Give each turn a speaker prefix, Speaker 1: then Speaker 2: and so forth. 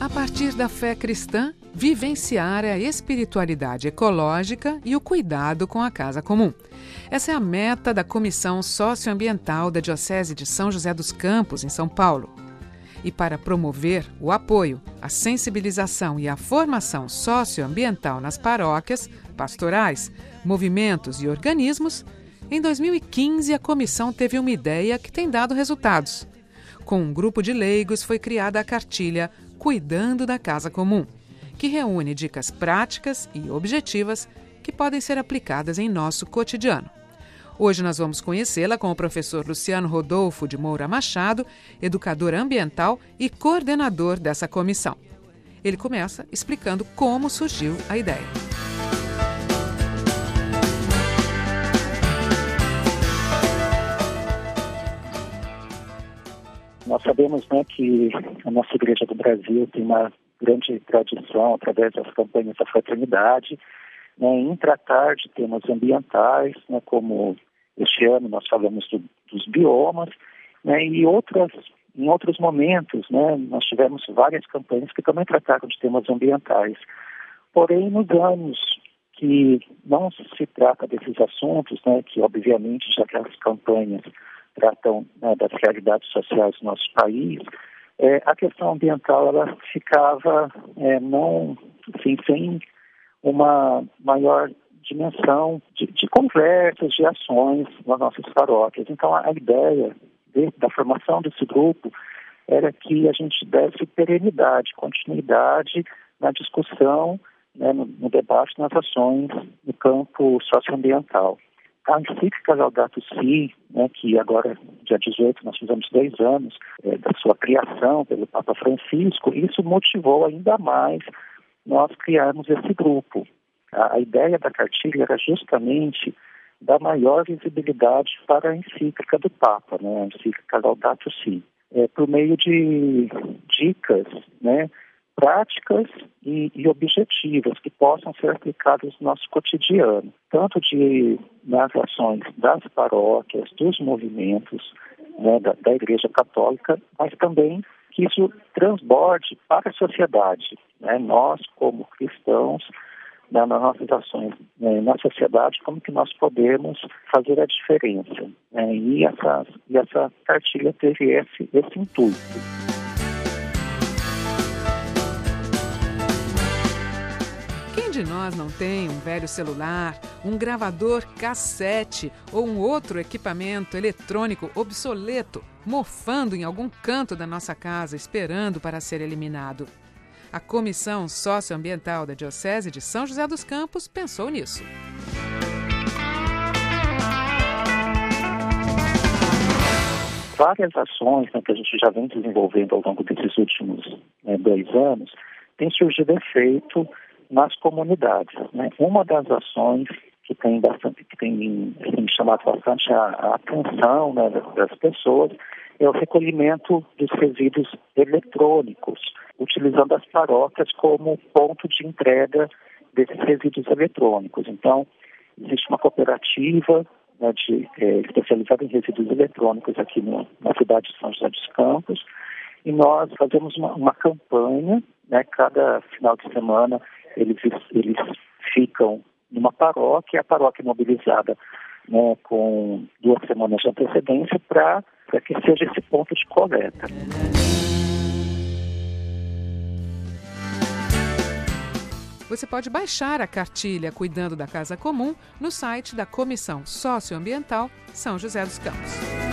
Speaker 1: A partir da fé cristã, vivenciar a espiritualidade ecológica e o cuidado com a casa comum. Essa é a meta da Comissão Socioambiental da Diocese de São José dos Campos, em São Paulo. E para promover o apoio, a sensibilização e a formação socioambiental nas paróquias, pastorais, movimentos e organismos, em 2015 a comissão teve uma ideia que tem dado resultados. Com um grupo de leigos foi criada a cartilha Cuidando da Casa Comum que reúne dicas práticas e objetivas que podem ser aplicadas em nosso cotidiano. Hoje nós vamos conhecê-la com o professor Luciano Rodolfo de Moura Machado, educador ambiental e coordenador dessa comissão. Ele começa explicando como surgiu a ideia.
Speaker 2: Nós sabemos né, que a nossa Igreja do Brasil tem uma grande tradição, através das campanhas da fraternidade, né, em tratar de temas ambientais, né, como este ano nós falamos do, dos biomas, né, e outras, em outros momentos né, nós tivemos várias campanhas que também trataram de temas ambientais. Porém, anos que não se trata desses assuntos, né, que obviamente já que as campanhas tratam né, das realidades sociais do nosso país, é, a questão ambiental ela ficava é, não, assim, sem uma maior dimensão de, de, conversas, de ações nas nossas paróquias. Então, a, a ideia de, da formação desse grupo era que a gente desse perenidade, continuidade na discussão, né, no, no debate, nas ações no campo socioambiental. A encíclica Laudato Si, né, que agora, dia 18, nós fizemos 10 anos é, da sua criação pelo Papa Francisco, isso motivou ainda mais nós criarmos esse grupo. A, a ideia da cartilha era justamente dar maior visibilidade para a encíclica do Papa, né, a encíclica Laudato Si, é, por meio de dicas, né, práticas e, e, objetivas que possam ser aplicadas no nosso cotidiano, tanto de nas ações das paróquias, dos movimentos né, da, da Igreja Católica, mas também que isso transborde para a sociedade. Né? Nós, como cristãos, né, nas nossas ações né, na sociedade, como que nós podemos fazer a diferença. Né? E, essa, e essa cartilha teve esse, esse intuito.
Speaker 1: de nós não tem um velho celular, um gravador cassete ou um outro equipamento eletrônico obsoleto mofando em algum canto da nossa casa esperando para ser eliminado? A Comissão Socioambiental da Diocese de São José dos Campos pensou nisso.
Speaker 2: Várias ações né, que a gente já vem desenvolvendo ao longo desses últimos né, dois anos têm surgido efeito nas comunidades. Né? Uma das ações que tem bastante, que tem chamado bastante a, a atenção né, das pessoas é o recolhimento dos resíduos eletrônicos, utilizando as paróquias como ponto de entrega desses resíduos eletrônicos. Então, existe uma cooperativa né, de, é, especializada em resíduos eletrônicos aqui no, na cidade de São José dos Campos, e nós fazemos uma, uma campanha, né, cada final de semana eles, eles ficam numa paróquia, a paróquia mobilizada né, com duas semanas de antecedência para que seja esse ponto de coleta.
Speaker 1: Você pode baixar a cartilha Cuidando da Casa Comum no site da Comissão Socioambiental São José dos Campos.